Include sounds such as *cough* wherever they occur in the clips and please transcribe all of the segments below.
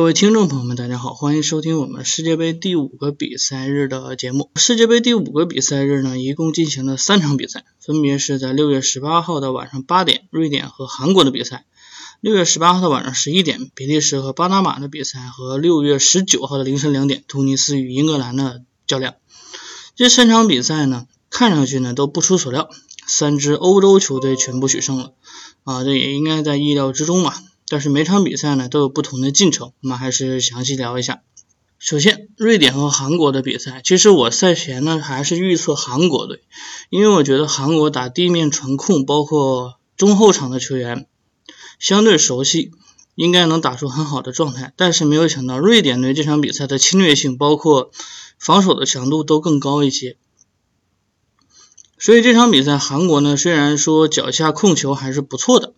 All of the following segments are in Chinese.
各位听众朋友们，大家好，欢迎收听我们世界杯第五个比赛日的节目。世界杯第五个比赛日呢，一共进行了三场比赛，分别是在六月十八号的晚上八点，瑞典和韩国的比赛；六月十八号的晚上十一点，比利时和巴拿马的比赛；和六月十九号的凌晨两点，突尼斯与英格兰的较量。这三场比赛呢，看上去呢都不出所料，三支欧洲球队全部取胜了啊，这也应该在意料之中嘛。但是每场比赛呢都有不同的进程，我们还是详细聊一下。首先，瑞典和韩国的比赛，其实我赛前呢还是预测韩国队，因为我觉得韩国打地面传控，包括中后场的球员相对熟悉，应该能打出很好的状态。但是没有想到瑞典队这场比赛的侵略性，包括防守的强度都更高一些。所以这场比赛韩国呢虽然说脚下控球还是不错的。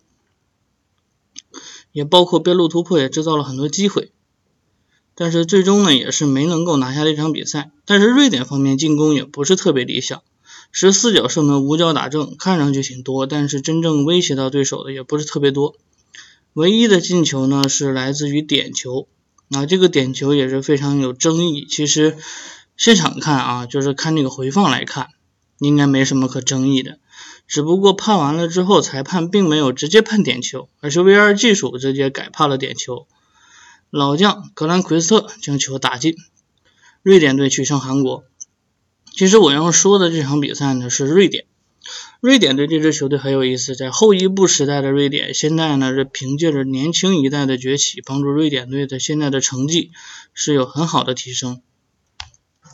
也包括边路突破，也制造了很多机会，但是最终呢，也是没能够拿下这场比赛。但是瑞典方面进攻也不是特别理想，十四脚射门五脚打正，看上去挺多，但是真正威胁到对手的也不是特别多。唯一的进球呢是来自于点球，啊，这个点球也是非常有争议。其实现场看啊，就是看这个回放来看，应该没什么可争议的。只不过判完了之后，裁判并没有直接判点球，而是 VR 技术直接改判了点球。老将格兰奎斯特将球打进，瑞典队取胜韩国。其实我要说的这场比赛呢是瑞典，瑞典队这支球队很有意思，在后伊布时代的瑞典，现在呢是凭借着年轻一代的崛起，帮助瑞典队的现在的成绩是有很好的提升。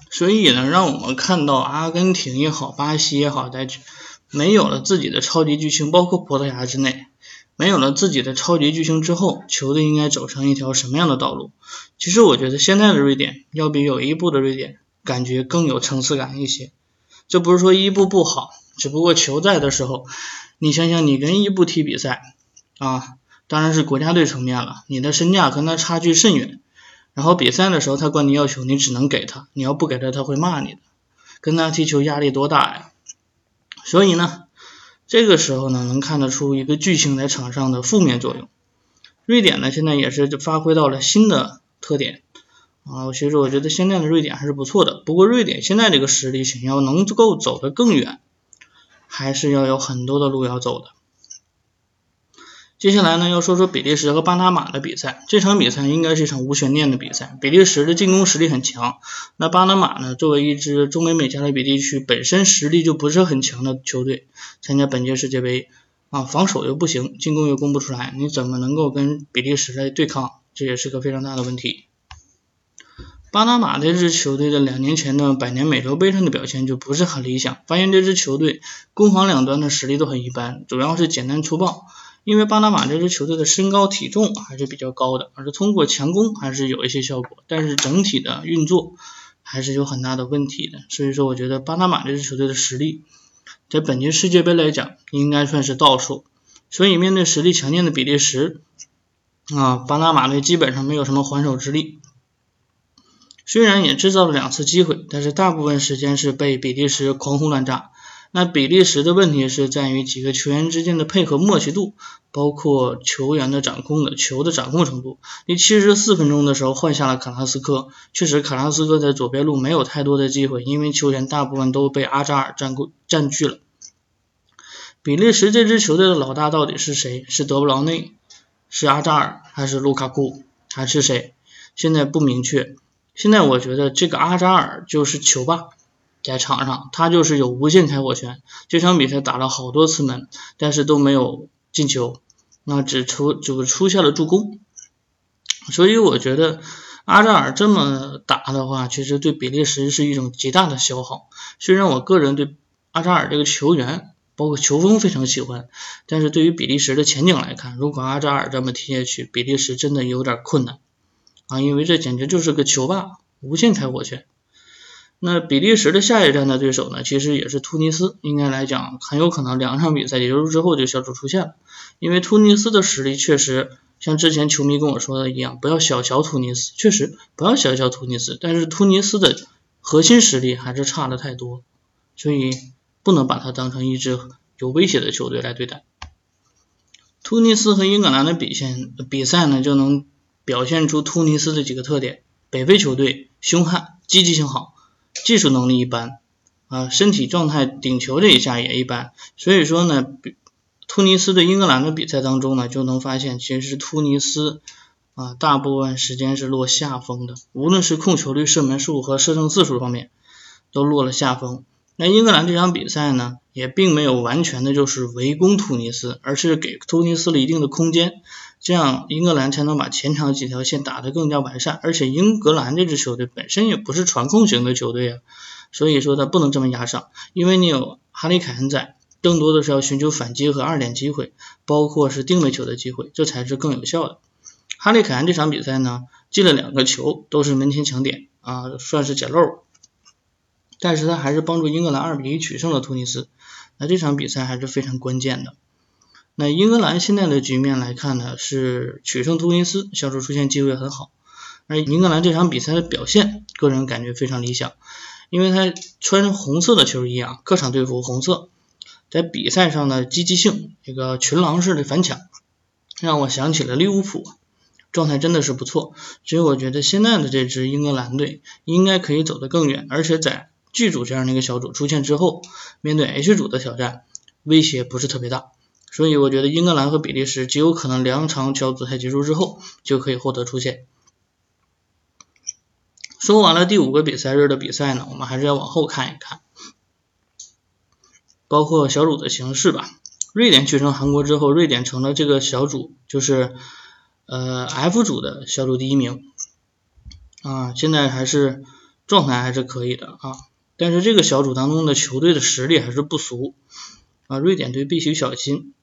所以呢，让我们看到阿根廷也好，巴西也好，在没有了自己的超级巨星，包括葡萄牙之内，没有了自己的超级巨星之后，球队应该走上一条什么样的道路？其实我觉得现在的瑞典要比有伊布的瑞典感觉更有层次感一些。这不是说伊布不好，只不过球在的时候，你想想你跟伊布踢比赛啊，当然是国家队层面了，你的身价跟他差距甚远。然后比赛的时候他管你要求，你只能给他，你要不给他他会骂你的。跟他踢球压力多大呀？所以呢，这个时候呢，能看得出一个巨星在场上的负面作用。瑞典呢，现在也是发挥到了新的特点啊，其实我觉得现在的瑞典还是不错的。不过瑞典现在这个实力，想要能够走得更远，还是要有很多的路要走的。接下来呢，要说说比利时和巴拿马的比赛。这场比赛应该是一场无悬念的比赛。比利时的进攻实力很强，那巴拿马呢，作为一支中美美加勒比地区本身实力就不是很强的球队，参加本届世界杯啊，防守又不行，进攻又攻不出来，你怎么能够跟比利时来对抗？这也是个非常大的问题。巴拿马这支球队的两年前的百年美洲杯上的表现就不是很理想，发现这支球队攻防两端的实力都很一般，主要是简单粗暴。因为巴拿马这支球队的身高体重还是比较高的，而是通过强攻还是有一些效果，但是整体的运作还是有很大的问题的。所以说，我觉得巴拿马这支球队的实力在本届世界杯来讲应该算是倒数。所以面对实力强劲的比利时啊，巴拿马队基本上没有什么还手之力。虽然也制造了两次机会，但是大部分时间是被比利时狂轰乱炸。那比利时的问题是在于几个球员之间的配合默契度，包括球员的掌控的球的掌控程度。第七十四分钟的时候换下了卡拉斯科，确实卡拉斯科在左边路没有太多的机会，因为球员大部分都被阿扎尔占过占据了。比利时这支球队的老大到底是谁？是德布劳内，是阿扎尔，还是卢卡库，还是谁？现在不明确。现在我觉得这个阿扎尔就是球霸。在场上，他就是有无限开火权。这场比赛打了好多次门，但是都没有进球，那只出就出现了助攻。所以我觉得阿扎尔这么打的话，其实对比利时是一种极大的消耗。虽然我个人对阿扎尔这个球员，包括球风非常喜欢，但是对于比利时的前景来看，如果阿扎尔这么踢下去，比利时真的有点困难啊，因为这简直就是个球霸，无限开火权。那比利时的下一站的对手呢？其实也是突尼斯，应该来讲很有可能两场比赛结束之后就小组出线了。因为突尼斯的实力确实像之前球迷跟我说的一样，不要小瞧突尼斯，确实不要小瞧突尼斯。但是突尼斯的核心实力还是差的太多，所以不能把它当成一支有威胁的球队来对待。突尼斯和英格兰的比赛比赛呢，就能表现出突尼斯的几个特点：北非球队凶悍，积极性好，技术能力一般，啊，身体状态顶球这一下也一般。所以说呢，突尼斯对英格兰的比赛当中呢，就能发现其实突尼斯啊，大部分时间是落下风的，无论是控球率、射门数和射正次数方面，都落了下风。那英格兰这场比赛呢，也并没有完全的就是围攻突尼斯，而是给突尼斯了一定的空间，这样英格兰才能把前场几条线打得更加完善。而且英格兰这支球队本身也不是传控型的球队啊，所以说他不能这么压上，因为你有哈利凯恩在，更多的是要寻求反击和二点机会，包括是定位球的机会，这才是更有效的。哈利凯恩这场比赛呢，进了两个球，都是门前抢点啊，算是捡漏。但是他还是帮助英格兰二比一取胜了突尼斯，那这场比赛还是非常关键的。那英格兰现在的局面来看呢，是取胜突尼斯，小组出线机会很好。而英格兰这场比赛的表现，个人感觉非常理想，因为他穿红色的球衣啊，客场队服红色，在比赛上的积极性，这个群狼式的反抢，让我想起了利物浦，状态真的是不错。所以我觉得现在的这支英格兰队应该可以走得更远，而且在。剧组这样的一个小组出现之后，面对 H 组的挑战，威胁不是特别大，所以我觉得英格兰和比利时极有可能两场小组赛结束之后就可以获得出线。说完了第五个比赛日的比赛呢，我们还是要往后看一看，包括小组的形式吧。瑞典取胜韩国之后，瑞典成了这个小组就是呃 F 组的小组第一名啊，现在还是状态还是可以的啊。但是这个小组当中的球队的实力还是不俗啊，瑞典队必须小心，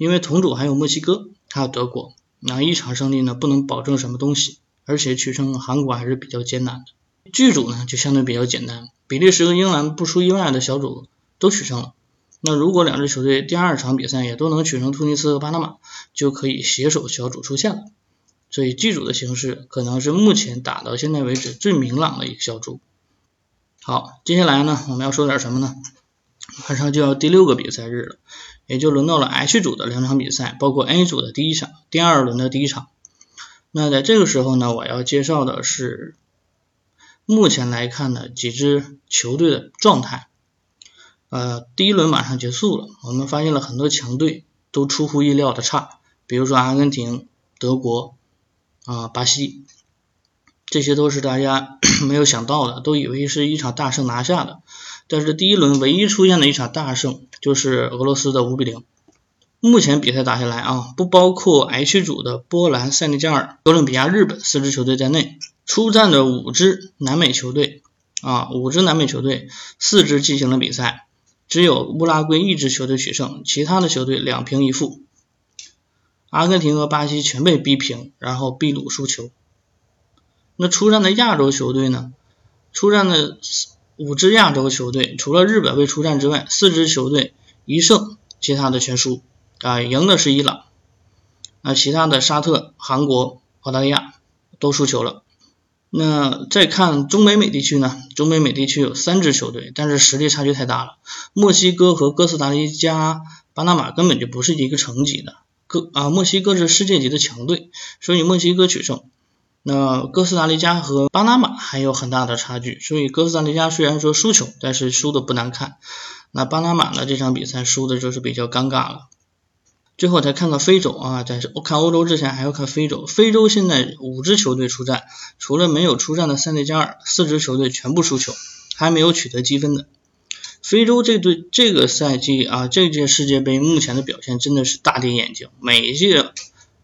因为同组还有墨西哥，还有德国，那一场胜利呢不能保证什么东西，而且取胜韩国还是比较艰难的。剧组呢就相对比较简单，比利时和英格兰不出意外的小组都取胜了，那如果两支球队第二场比赛也都能取胜突尼斯和巴拿马，就可以携手小组出线了。所以剧组的形式可能是目前打到现在为止最明朗的一个小组。好，接下来呢，我们要说点什么呢？马上就要第六个比赛日了，也就轮到了 H 组的两场比赛，包括 A 组的第一场、第二轮的第一场。那在这个时候呢，我要介绍的是目前来看的几支球队的状态。呃，第一轮马上结束了，我们发现了很多强队都出乎意料的差，比如说阿根廷、德国啊、巴西。这些都是大家 *coughs* 没有想到的，都以为是一场大胜拿下的。但是第一轮唯一出现的一场大胜就是俄罗斯的五比零。目前比赛打下来啊，不包括 H 组的波兰、塞内加尔、哥伦比亚、日本四支球队在内，出战的五支南美球队啊，五支南美球队四支进行了比赛，只有乌拉圭一支球队取胜，其他的球队两平一负。阿根廷和巴西全被逼平，然后秘鲁输球。那出战的亚洲球队呢？出战的五支亚洲球队，除了日本未出战之外，四支球队一胜，其他的全输啊。赢的是伊朗，那其他的沙特、韩国、澳大利亚都输球了。那再看中北美地区呢？中北美地区有三支球队，但是实力差距太大了。墨西哥和哥斯达黎加、巴拿马根本就不是一个层级的。哥啊，墨西哥是世界级的强队，所以墨西哥取胜。那哥斯达黎加和巴拿马还有很大的差距，所以哥斯达黎加虽然说输球，但是输的不难看。那巴拿马呢？这场比赛输的就是比较尴尬了。最后再看看非洲啊，在看欧洲之前还要看非洲。非洲现在五支球队出战，除了没有出战的塞内加尔，四支球队全部输球，还没有取得积分的。非洲这队这个赛季啊，这届世界杯目前的表现真的是大跌眼镜，每一届。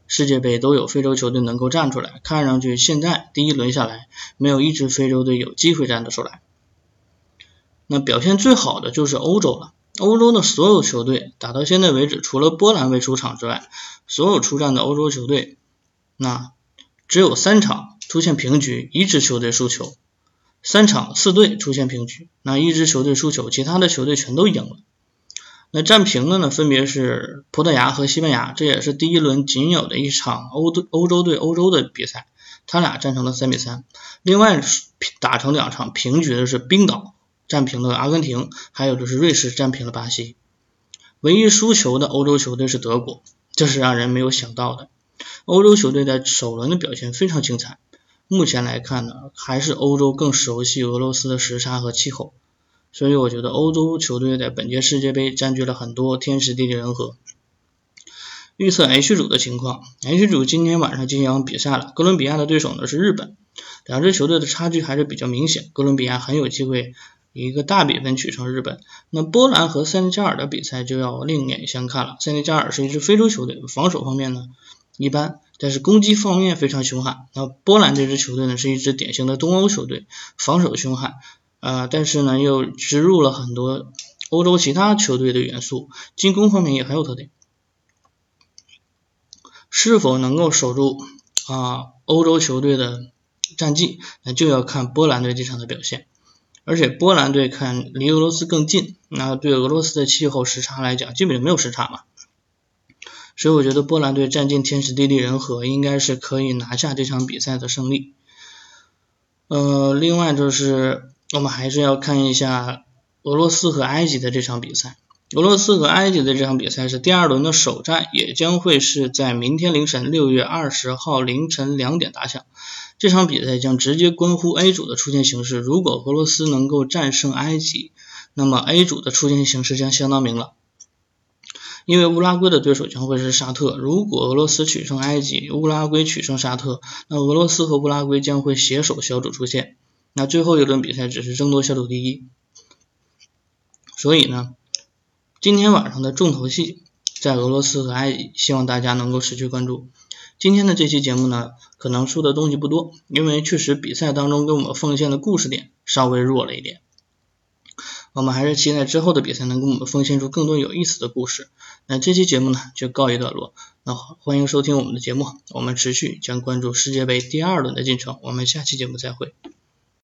世界杯都有非洲球队能够站出来，看上去现在第一轮下来，没有一支非洲队有机会站得出来。那表现最好的就是欧洲了，欧洲的所有球队打到现在为止，除了波兰未出场之外，所有出战的欧洲球队，那只有三场出现平局，一支球队输球；三场四队出现平局，那一支球队输球，其他的球队全都赢了。那战平的呢，分别是葡萄牙和西班牙，这也是第一轮仅有的一场欧队欧洲对欧洲的比赛，他俩战成了三比三。另外打成两场平局的是冰岛战平了阿根廷，还有就是瑞士战平了巴西。唯一输球的欧洲球队是德国，这是让人没有想到的。欧洲球队在首轮的表现非常精彩。目前来看呢，还是欧洲更熟悉俄罗斯的时差和气候，所以我觉得欧洲球队在本届世界杯占据了很多天时地利人和。预测 H 组的情况，H 组今天晚上进行比赛了，哥伦比亚的对手呢是日本，两支球队的差距还是比较明显，哥伦比亚很有机会以一个大比分取胜日本。那波兰和塞内加尔的比赛就要另眼相看了，塞内加尔是一支非洲球队，防守方面呢一般。但是攻击方面非常凶悍。那波兰这支球队呢，是一支典型的东欧球队，防守凶悍，呃，但是呢又植入了很多欧洲其他球队的元素，进攻方面也很有特点。是否能够守住啊欧洲球队的战绩，那就要看波兰队这场的表现。而且波兰队看离俄罗斯更近，那对俄罗斯的气候时差来讲，基本就没有时差嘛。所以我觉得波兰队占尽天时地利人和，应该是可以拿下这场比赛的胜利。呃，另外就是我们还是要看一下俄罗斯和埃及的这场比赛。俄罗斯和埃及的这场比赛是第二轮的首战，也将会是在明天凌晨六月二十号凌晨两点打响。这场比赛将直接关乎 A 组的出线形势。如果俄罗斯能够战胜埃及，那么 A 组的出线形势将相当明朗。因为乌拉圭的对手将会是沙特，如果俄罗斯取胜埃及，乌拉圭取胜沙特，那俄罗斯和乌拉圭将会携手小组出线。那最后一轮比赛只是争夺小组第一。所以呢，今天晚上的重头戏在俄罗斯和埃及，希望大家能够持续关注。今天的这期节目呢，可能说的东西不多，因为确实比赛当中给我们奉献的故事点稍微弱了一点。我们还是期待之后的比赛能给我们奉献出更多有意思的故事。那这期节目呢就告一段落。那欢迎收听我们的节目，我们持续将关注世界杯第二轮的进程。我们下期节目再会。